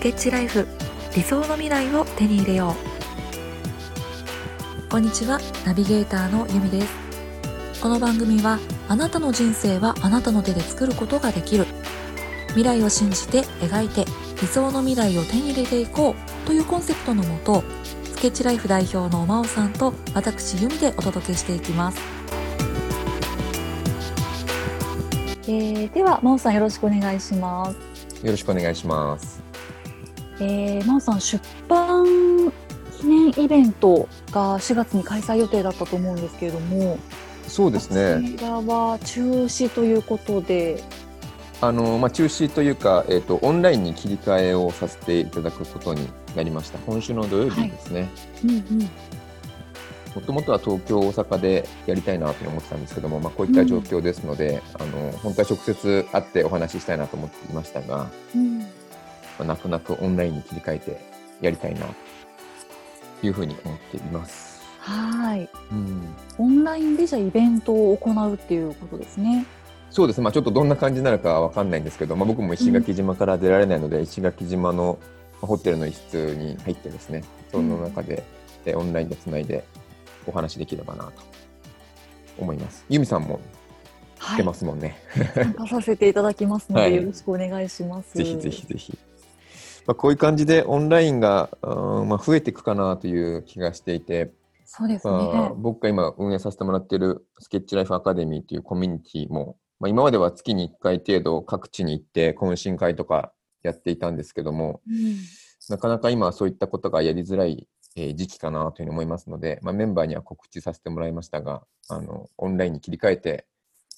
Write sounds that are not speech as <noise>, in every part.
スケッチライフ。理想の未来を手に入れよう。こんにちは。ナビゲーターのゆみです。この番組はあなたの人生はあなたの手で作ることができる。未来を信じて描いて理想の未来を手に入れていこう。というコンセプトのもとスケッチライフ代表の真央さんと私由美でお届けしていきます。えー、では真央さんよろしくお願いします。よろしくお願いします。えー、真央さん出版記念イベントが4月に開催予定だったと思うんですけれどもそうですね。こちらは中止ということで。あの、まあ、中止というか、えーと、オンラインに切り替えをさせていただくことになりました。今週の土曜日ですね。もともとは東京、大阪でやりたいなと思ってたんですけども、まあ、こういった状況ですので、うん、あの本当は直接会ってお話ししたいなと思っていましたが、うんまあ、泣く泣くオンラインに切り替えてやりたいなというふうに思っています。はい、うん、オンラインでじゃイベントを行うっていうことですね。そうです、まあ、ちょっとどんな感じになるかわかんないんですけど、まあ、僕も石垣島から出られないので、うん、石垣島のホテルの一室に入ってですね、その中で、うん、オンラインでつないでお話できればなと思います。由美さんも来てますもんね。はい、参加させていただきますので、はい、よろしくお願いします。ぜひぜひぜひ。まあ、こういう感じでオンラインが、うんまあ、増えていくかなという気がしていて、そうですね、まあ、僕が今運営させてもらっているスケッチライフアカデミーというコミュニティもまあ、今までは月に1回程度各地に行って懇親会とかやっていたんですけども、うん、なかなか今はそういったことがやりづらい、え時期かなというふうに思いますので、まあ、メンバーには告知させてもらいましたがあのオンラインに切り替えて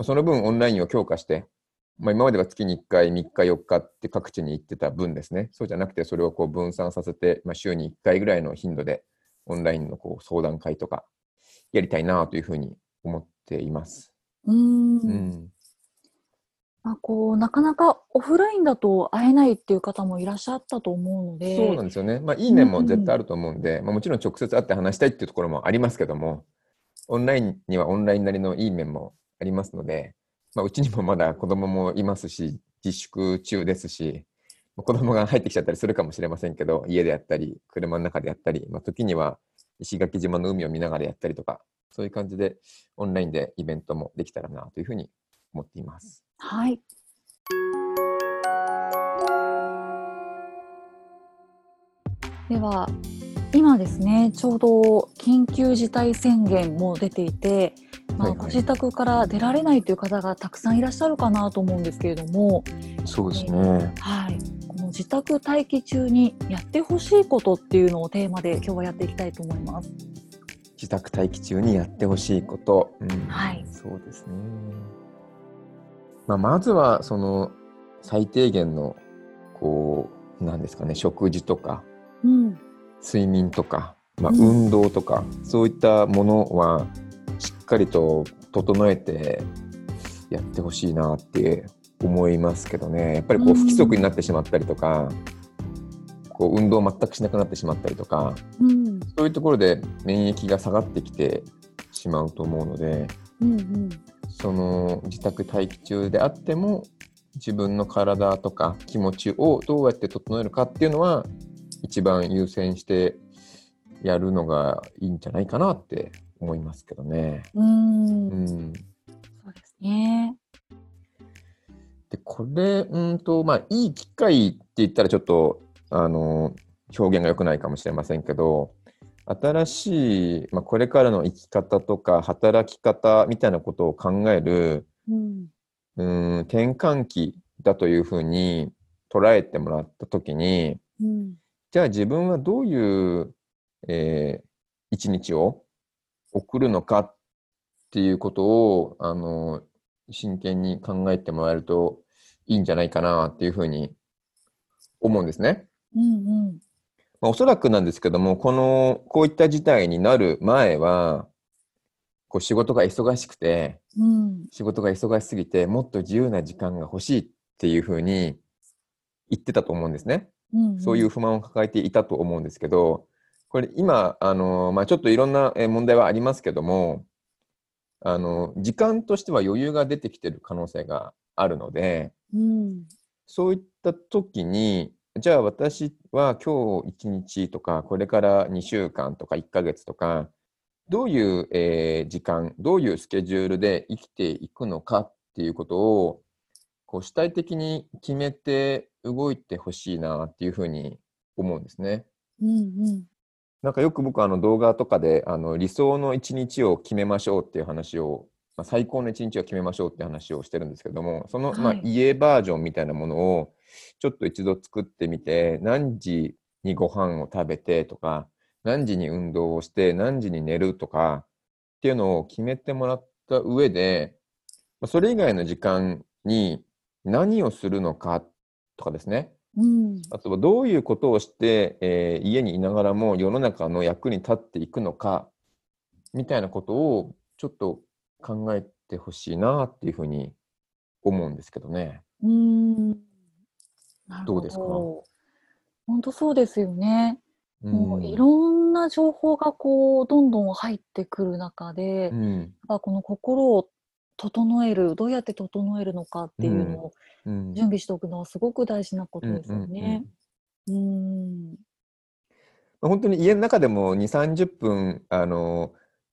その分オンラインを強化して、まあ、今までは月に1回3日4日って各地に行ってた分ですね。そうじゃなくてそれをこう分散させて、まあ、週に1回ぐらいの頻度でオンラインのこう相談会とかやりたいなというふうに思っています。うん。うん。まあ、こうなかなかオフラインだと会えないっていう方もいらっしゃったと思うので。そうなんですよね、まあ、いい面も絶対あると思うんで、うん、まあ、もちろん直接会って話したいっていうところもありますけどもオンラインにはオンラインなりのいい面もありますので、まあ、うちにもまだ子供もいますし自粛中ですし子供が入ってきちゃったりするかもしれませんけど家でやったり車の中でやったり、まあ、時には石垣島の海を見ながらやったりとかそういう感じでオンラインでイベントもできたらなというふうに思っています。はい。では今ですねちょうど緊急事態宣言も出ていて、まあ、ご自宅から出られないという方がたくさんいらっしゃるかなと思うんですけれども。そうですね、えー、はい、この自宅待機中にやってほしいことっていうのをテーマで今日はやっていきたいと思います。自宅待機中にやってほしいこと、うん、はい、そうですね。まあ、まずはその最低限のこうなんですかね食事とか、うん、睡眠とか、まあ、運動とか、うん、そういったものはしっかりと整えてやってほしいなって思いますけどね。やっぱりこう不規則になってしまったりとか、うん、こう運動を全くしなくなってしまったりとか、うん、そういうところで免疫が下がってきてしまうと思うので、うんうん、その自宅待機中であっても自分の体とか気持ちをどうやって整えるかっていうのは一番優先してやるのがいいんじゃないかなって思いますけどね。うん、うん、そうですね。でこれうんとまあいい機会って言ったらちょっとあの表現が良くないかもしれませんけど新しい、まあ、これからの生き方とか働き方みたいなことを考える、うん、うん転換期だというふうに捉えてもらった時に、うん、じゃあ自分はどういう、えー、一日を送るのかっていうことをあの真剣に考えてもらえるといいんじゃないかなっていうふうに思うんですね。うんうんまあ、おそらくなんですけども、この、こういった事態になる前は、こう仕事が忙しくて、うん、仕事が忙しすぎて、もっと自由な時間が欲しいっていうふうに言ってたと思うんですね。うんうん、そういう不満を抱えていたと思うんですけど、これ今、あの、まあ、ちょっといろんな問題はありますけども、あの、時間としては余裕が出てきてる可能性があるので、うん、そういった時に、じゃあ私は今日1日とか、これから2週間とか1ヶ月とか、どういう、えー時間、どういうスケジュールで生きていくのかっていうことを、こう主体的に決めて動いてほしいなっていうふうに思うんですね。うんうん。なんかよく僕あの動画とかであの理想の一日を決めましょうっていう話を、まあ、最高の一日を決めましょうっていう話をしてるんですけどもその、まあはい家バージョンみたいなものをちょっと一度作ってみて何時にご飯を食べてとか何時に運動をして何時に寝るとかっていうのを決めてもらった上でまあそれ以外の時間に何をするのかとかですねうん。あとはどういうことをして、えー家にいながらも世の中の役に立っていくのかみたいなことをちょっと考えてほしいなっていうふうに思うんですけどね。うーん。どうですか？本当そうですよね。もううんいろんな情報がこうどんどん入ってくる中で、うんやっぱこの心を整える、どうやって整えるのかっていうのをうん準備しておくのはすごく大事なことですよね。うーん。まあ本当に家の中でも2、30分あの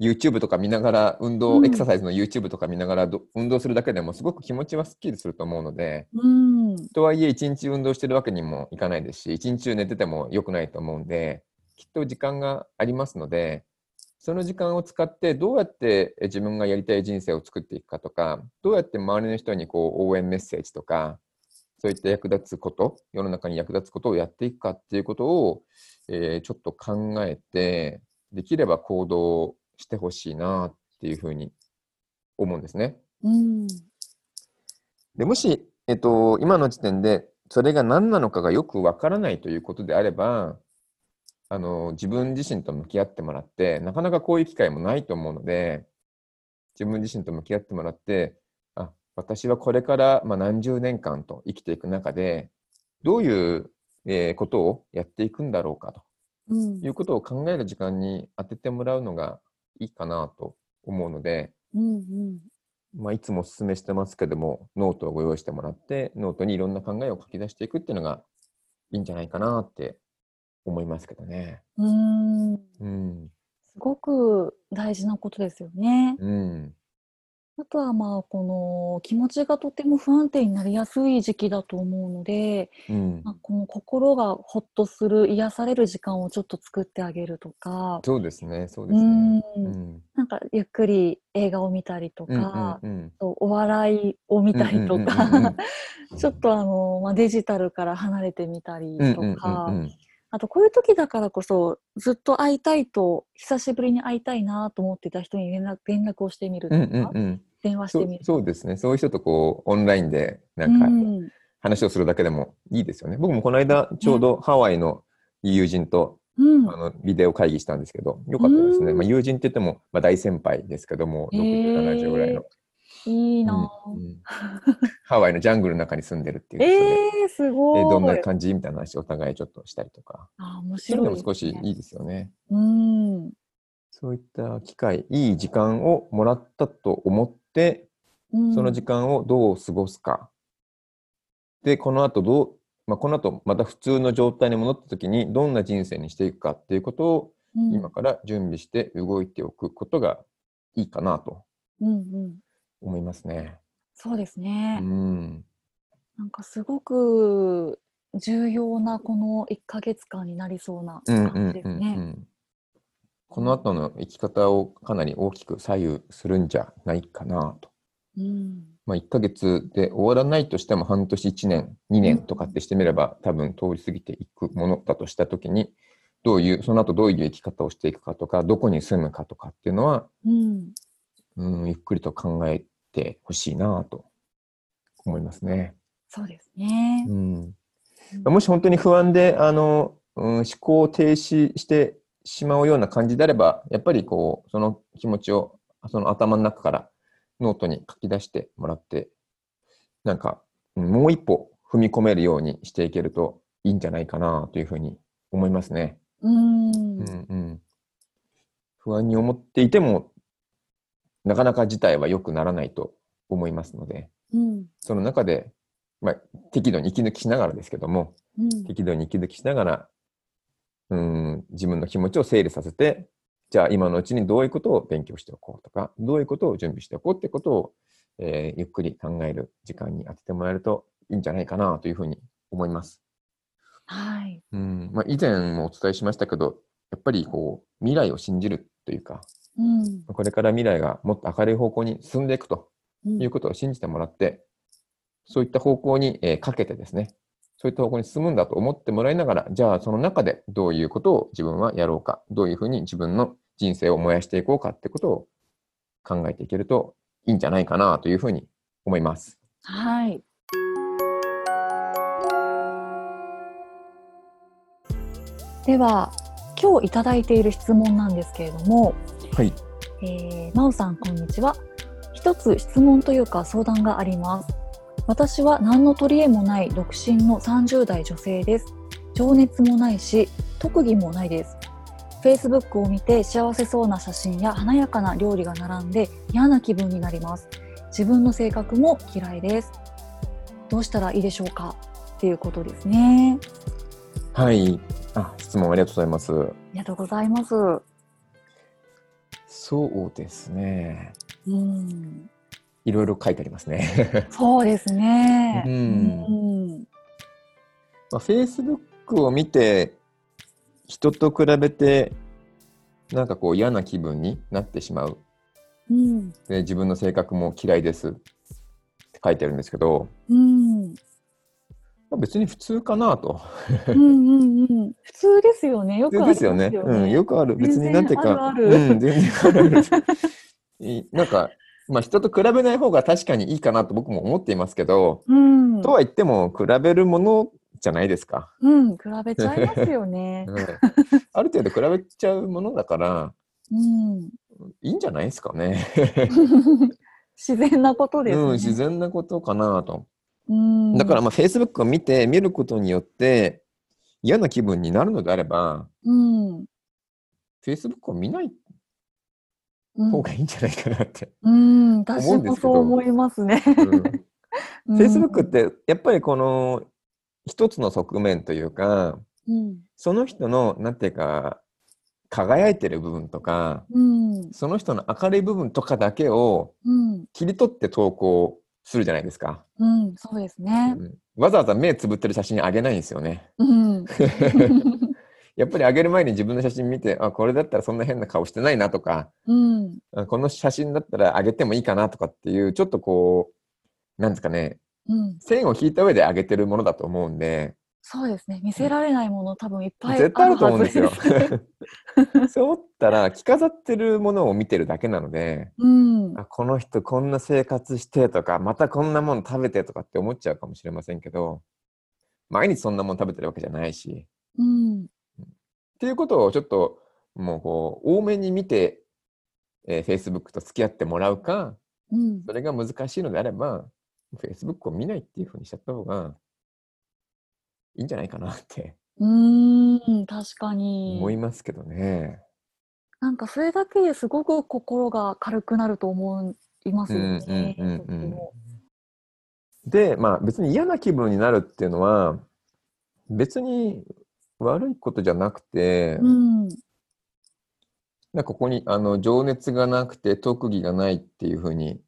YouTube とか見ながら運動、うんエクササイズの YouTube とか見ながらど運動するだけでもすごく気持ちはすっきりすると思うので、うん。とはいえ一日運動してるわけにもいかないですし一日中寝てても良くないと思うんできっと時間がありますのでその時間を使ってどうやってえ自分がやりたい人生を作っていくかとかどうやって周りの人にこう応援メッセージとかそういった役立つこと世の中に役立つことをやっていくかっていうことを、えーちょっと考えてできれば行動してほしいなっていうふうに思うんですね。うん。でもし、えっと、今の時点でそれが何なのかがよくわからないということであればあの自分自身と向き合ってもらってなかなかこういう機会もないと思うので自分自身と向き合ってもらってあ私はこれから、まあ、何十年間と生きていく中でどういう、えーことをやっていくんだろうかとうん。いうことを考える時間に当ててもらうのがいいかなと思うので、うんうん。まあ、いつもお勧めしてますけども、ノートをご用意してもらって、ノートにいろんな考えを書き出していくっていうのがいいんじゃないかなって思いますけどね。うーんうん。すごく大事なことですよね。うん。あとはまあこの気持ちがとても不安定になりやすい時期だと思うので、うんま。あ、この心がほっとする癒される時間をちょっと作ってあげるとか、そうですね。そううですね。んうん。なんかゆっくり映画を見たりとうんうんか、うん。お笑いを見たりとか、ちょっとあの、まあ、デジタルから離れてみたりうんうんとか、うんうんあとこういう時だからこそずっと会いたいと久しぶりに会いたいなと思ってた人に連絡連絡をしてみるとうんか、うんうん。電話してみるそうですね。そういう人とこう、オンラインでなんかうん話をするだけでもいいですよね。僕もこの間、ちょうどハワイの友人とうんあのビデオ会議したんですけど、よかったですね。うんまあ、友人って言っても、まあ、大先輩ですけども、へー60、70ぐらいの。いいなぁ、うんうん。ハワイのジャングルの中に住んでるっていうえー、すごい。えどんな感じみたいな話をお互いちょっとしたりとか、あ面そうい。うの白いも少しいいですよね。うん、そういった機会、いい時間をもらったと思って、うん、その時間をどう過ごすか。で、この後どう、まあ、この後また普通の状態に戻った時にどんな人生にしていくかっていうことをうん、今から準備して動いておくことがいいかなと。うんうん、思いますね。そうですね、うん。なんかすごく重要なこの1ヶ月間になりそうな感じですね。うんうんこの後の生き方をかなり大きく左右するんじゃないかなと。うんまあ、1ヶ月で終わらないとしても半年、1年、2年とかってしてみれば多分通り過ぎていくものだとしたときに、どういう、その後どういう生き方をしていくかとか、どこに住むかとかっていうのは、うんうん、ゆっくりと考えてほしいなと思いますね。そうですね。うん、もし本当に不安で、あの、うん、思考を停止してしまうような感じであれば、やっぱりこう、その気持ちを、その頭の中からノートに書き出してもらって、なんか、うんもう一歩踏み込めるようにしていけるといいんじゃないかなというふうに思いますね。うんうんうん、不安に思っていても、なかなか事態は良くならないと思いますので、うんその中で、まあ、適度に息抜きしながらですけども、うん適度に息抜きしながら、うん、自分の気持ちを整理させて、じゃあ今のうちにどういうことを勉強しておこうとか、どういうことを準備しておこうってことを、えーゆっくり考える時間に当ててもらえるといいんじゃないかなというふうに思います。はい。うんまあ、以前もお伝えしましたけど、やっぱりこう未来を信じるというか、うん。これから未来がもっと明るい方向に進んでいくとうんいうことを信じてもらって、そういった方向に、えーかけてですね、そういった方向に進むんだと思ってもらいながら、じゃあその中でどういうことを自分はやろうか、どういうふうに自分の人生を燃やしていこうかってことを考えていけるといいんじゃないかなというふうに思います。はい。では、今日いただいている質問なんですけれども、はい。えー、まおさんこんにちは。一つ質問というか相談があります。私は何の取り柄もない独身の30代女性です。情熱もないし、特技もないです。Facebook を見て幸せそうな写真や華やかな料理が並んで嫌な気分になります。自分の性格も嫌いです。どうしたらいいでしょうか？っていうことですね。はい。あ、質問ありがとうございます。ありがとうございます。そうですね。うん、いろいろ書いてありますね。そうですね。うん。うん。まあ、Facebook を見て人と比べてなんかこう嫌な気分になってしまう。うん。で自分の性格も嫌いですって書いてあるんですけど、うんまあ、別に普通かなと。うんうんうん普通ですよね。よくありますですよね。うん、よくある。別になんていうか、あるあるうん、全然あるある。い <laughs> なんか、まあ人と比べない方が確かにいいかなと僕も思っていますけど、うん、とは言っても比べるものじゃないですか。うん、比べちゃいますよね。<laughs> うんある程度比べちゃうものだから、うん、いいんじゃないですかね。<laughs> 自然なことですね。うん、自然なことかなと。うん、だから、まあ、Facebook を見て、見ることによって、嫌な気分になるのであれば、うん、Facebook を見ないうん。方がいいんじゃないかなって。思うんですけど。そう思いますね。<laughs> うん、Facebook って、やっぱりこの、一つの側面というか、うん、その人の、なんていうか、輝いてる部分とか、うん、その人の明るい部分とかだけをうん、切り取って投稿するじゃないですか。うん、そうですね。うんわざわざ目つぶってる写真あげないんですよね。うん、<laughs> やっぱりあげる前に自分の写真見て、あ、これだったらそんな変な顔してないなとか、うん、あこの写真だったらあげてもいいかなとかっていう、ちょっとこう、なんですかね、うん、線を引いた上であげてるものだと思うんで、そうですね。見せられないもの多分いっぱい絶対あると思うんですよ。<laughs> そう思ったら、着飾ってるものを見てるだけなので、うん、あこの人こんな生活してとか、またこんなもの食べてとかって思っちゃうかもしれませんけど、毎日そんなもの食べてるわけじゃないし、うん、っていうことをちょっともうこう多めに見て、えー Facebook と付き合ってもらうか、うん、それが難しいのであれば、Facebook を見ないっていうふうにしちゃった方がいいんじゃないかなってうん、確かに。思いますけどね。なんかそれだけですごく心が軽くなると思いますよね。うんうんうんで、まあ別に嫌な気分になるっていうのは、別に悪いことじゃなくて、うん、なここにあの情熱がなくて特技がないっていうふうに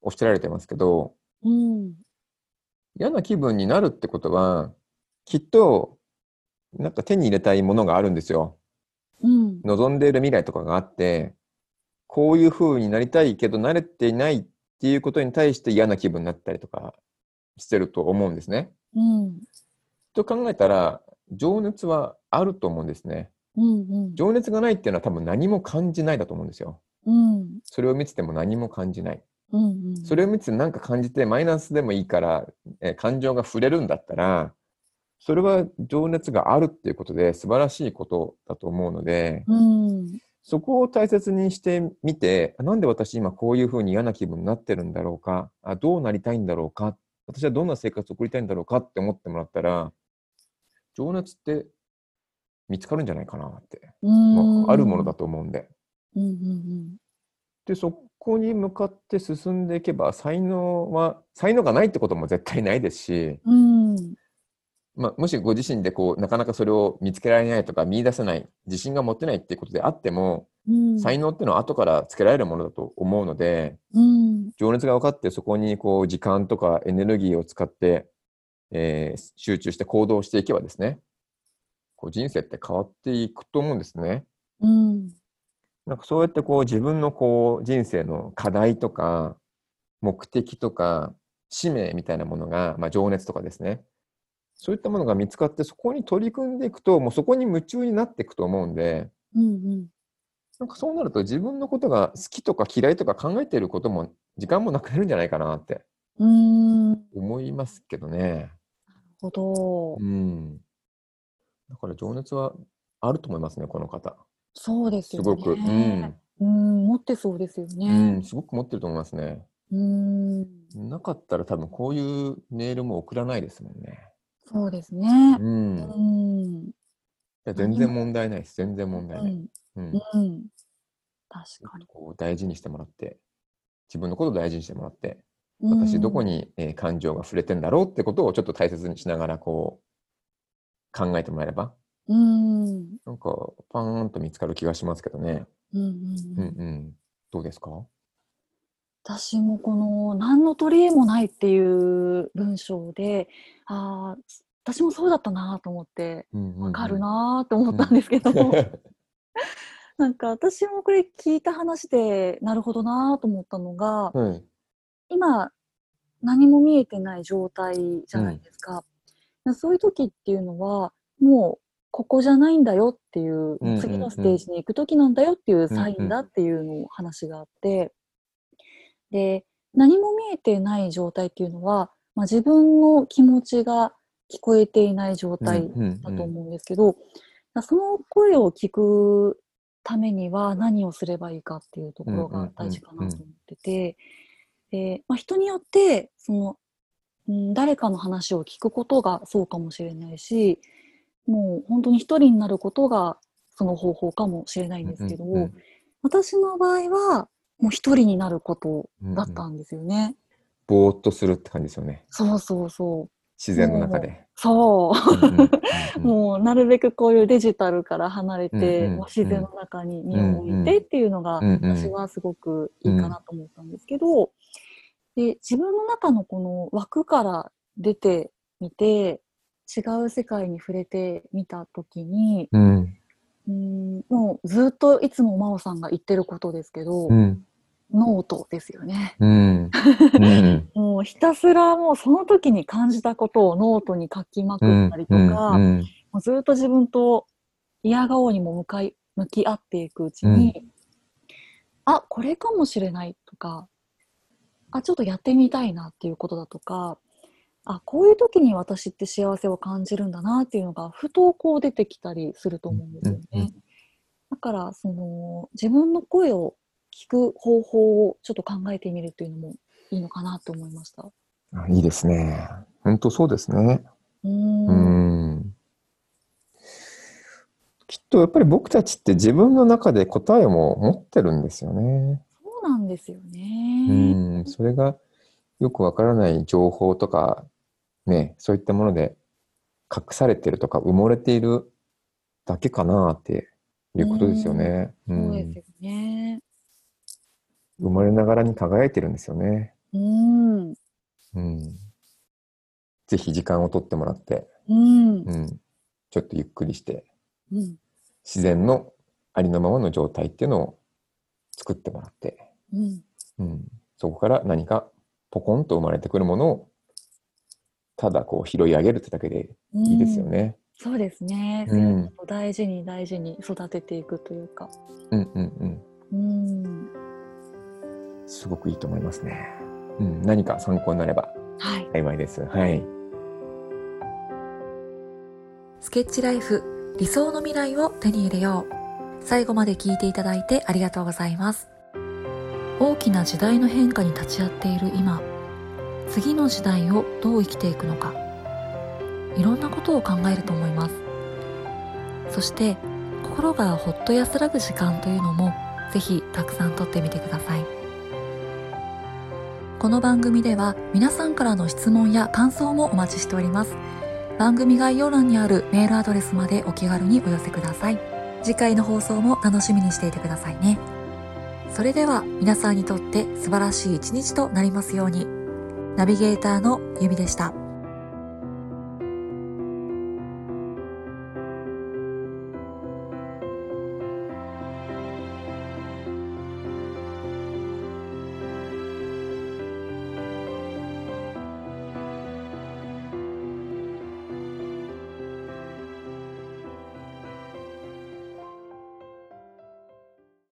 おっしゃられてますけど、うん、嫌な気分になるってことは、きっと、なんか手に入れたいものがあるんですよ。うん、望んでいる未来とかがあって、こういう風になりたいけど慣れていないっていうことに対して嫌な気分になったりとかしてると思うんですね。うん、と考えたら、情熱はあると思うんですね。うん、情熱がないっていうのは多分何も感じないだと思うんですよ。うん、それを見てても何も感じない。うん、それを見てて何か感じてマイナスでもいいから、えー感情が触れるんだったら、それは情熱があるっていうことで素晴らしいことだと思うので、うん、そこを大切にしてみて、あなんで私今こういうふうに嫌な気分になってるんだろうか、あどうなりたいんだろうか、私はどんな生活を送りたいんだろうかって思ってもらったら、情熱って見つかるんじゃないかなって、うん、まあ、あるものだと思うんで。うん、うん、で、そこに向かって進んでいけば、才能は、才能がないってことも絶対ないですし、うん、まあ、もしご自身でこうなかなかそれを見つけられないとか見出せない自信が持てないっていうことであっても、うん。才能っていうのは後からつけられるものだと思うのでうん。情熱が分かってそこにこう時間とかエネルギーを使って、えー集中して行動していけばですねこう人生って変わっていくと思うんですね。うん。なんかそうやってこう自分のこう人生の課題とか目的とか使命みたいなものが、まあ、情熱とかですねそういったものが見つかってそこに取り組んでいくともうそこに夢中になっていくと思うんでうんなんかそうなると自分のことが好きとか嫌いとか考えていることも時間もなくなるんじゃないかなってうんなる思いますけどね。ほどうん。だから情熱はあると思いますねこの方。そうですよねすごく。うん。うん持ってそうですようねん、すごく持ってると思いますね。うんなかったら多分こういうメールも送らないですもんね。そうですねうん。いうんや全然問題ないです。全然問題ない。うんうん。うん確かにこう大事にしてもらって、自分のことを大事にしてもらって、私どこにに、えー感情が触れてんだろうってことをちょっと大切にしながらこう考えてもらえれば、うんなんかパーンと見つかる気がしますけどね。うんうんううんんうん。どうですか？私もこの何の取り柄もないっていう文章でああ私もそうだったなと思ってわわかるなと思ったんですけど、<laughs> なんか私もこれ聞いた話でなるほどなと思ったのがはい。今何も見えてない状態じゃないですか、そういう時っていうのはもうここじゃないんだよっていう、うんうんうん。次のステージに行く時なんだよっていうサインだっていうのを話があって、で何も見えてない状態っていうのは、まあ、自分の気持ちが聞こえていない状態だと思うんですけど、その声を聞くためには何をすればいいかっていうところが大事かなと思ってて、でまあ、人によってその、うん、誰かの話を聞くことがそうかもしれないしもう本当に一人になることがその方法かもしれないんですけど、うんうん私の場合はもう一人になることだったんですよね。ぼーっとするって感じですよね。そうそうそう。自然の中で。そう。もうなるべくこういうデジタルから離れて、う自然の中に身を置いてっていうのが、私はすごくいいかなと思ったんですけど、で自分の中のこの枠から出てみて違う世界に触れてみた時にうん。うんもうずっといつも真央さんが言ってることですけど、うんノートですよね。うん。うん。もうひたすらもうその時に感じたことをノートに書きまくったりとか、うん。もうずっと自分と否が応にも向かい向き合っていくうちに、あこれかもしれないとかあちょっとやってみたいなっていうことだとかあこういう時に私って幸せを感じるんだなっていうのがふとこう出てきたりすると思うんですよね。うんうん。だからその自分の声を聞く方法をちょっと考えてみるっていうのもいいのかなと思いました。あいいですね。本当そうですね。うんん。きっとやっぱり僕たちって自分の中で答えも持ってるんですよね。そうなんですようね。ん。それがよくわからない情報とか、ね、そういったもので隠されてるとか埋もれているだけかなっていうことですよね。うんそうですよね。生まれながらに輝いてるんですよね。うん。うん。ぜひ時間をとってもらって、うん。うん。ちょっとゆっくりして、うん。自然のありのままの状態っていうのを作ってもらって、うん。うん、そこから何かポコンと生まれてくるものをただこう拾い上げるってだけでいいですよね。そうですね。うん大事に大事に育てていくというか。うんうんうん。うん。すごくいいと思いますね。うん、何か参考になればはい。幸いです。はい。スケッチライフ理想の未来を手に入れよう。最後まで聞いていただいてありがとうございます。大きな時代の変化に立ち会っている今、次の時代をどう生きていくのか、いろんなことを考えると思います。そして、心がほっと安らぐ時間というのも、ぜひたくさんとってみてください。この番組では皆さんからの質問や感想もお待ちしております。番組概要欄にあるメールアドレスまでお気軽にお寄せください。次回の放送も楽しみにしていてくださいね。それでは皆さんにとって素晴らしい一日となりますように。ナビゲーターのゆみでした。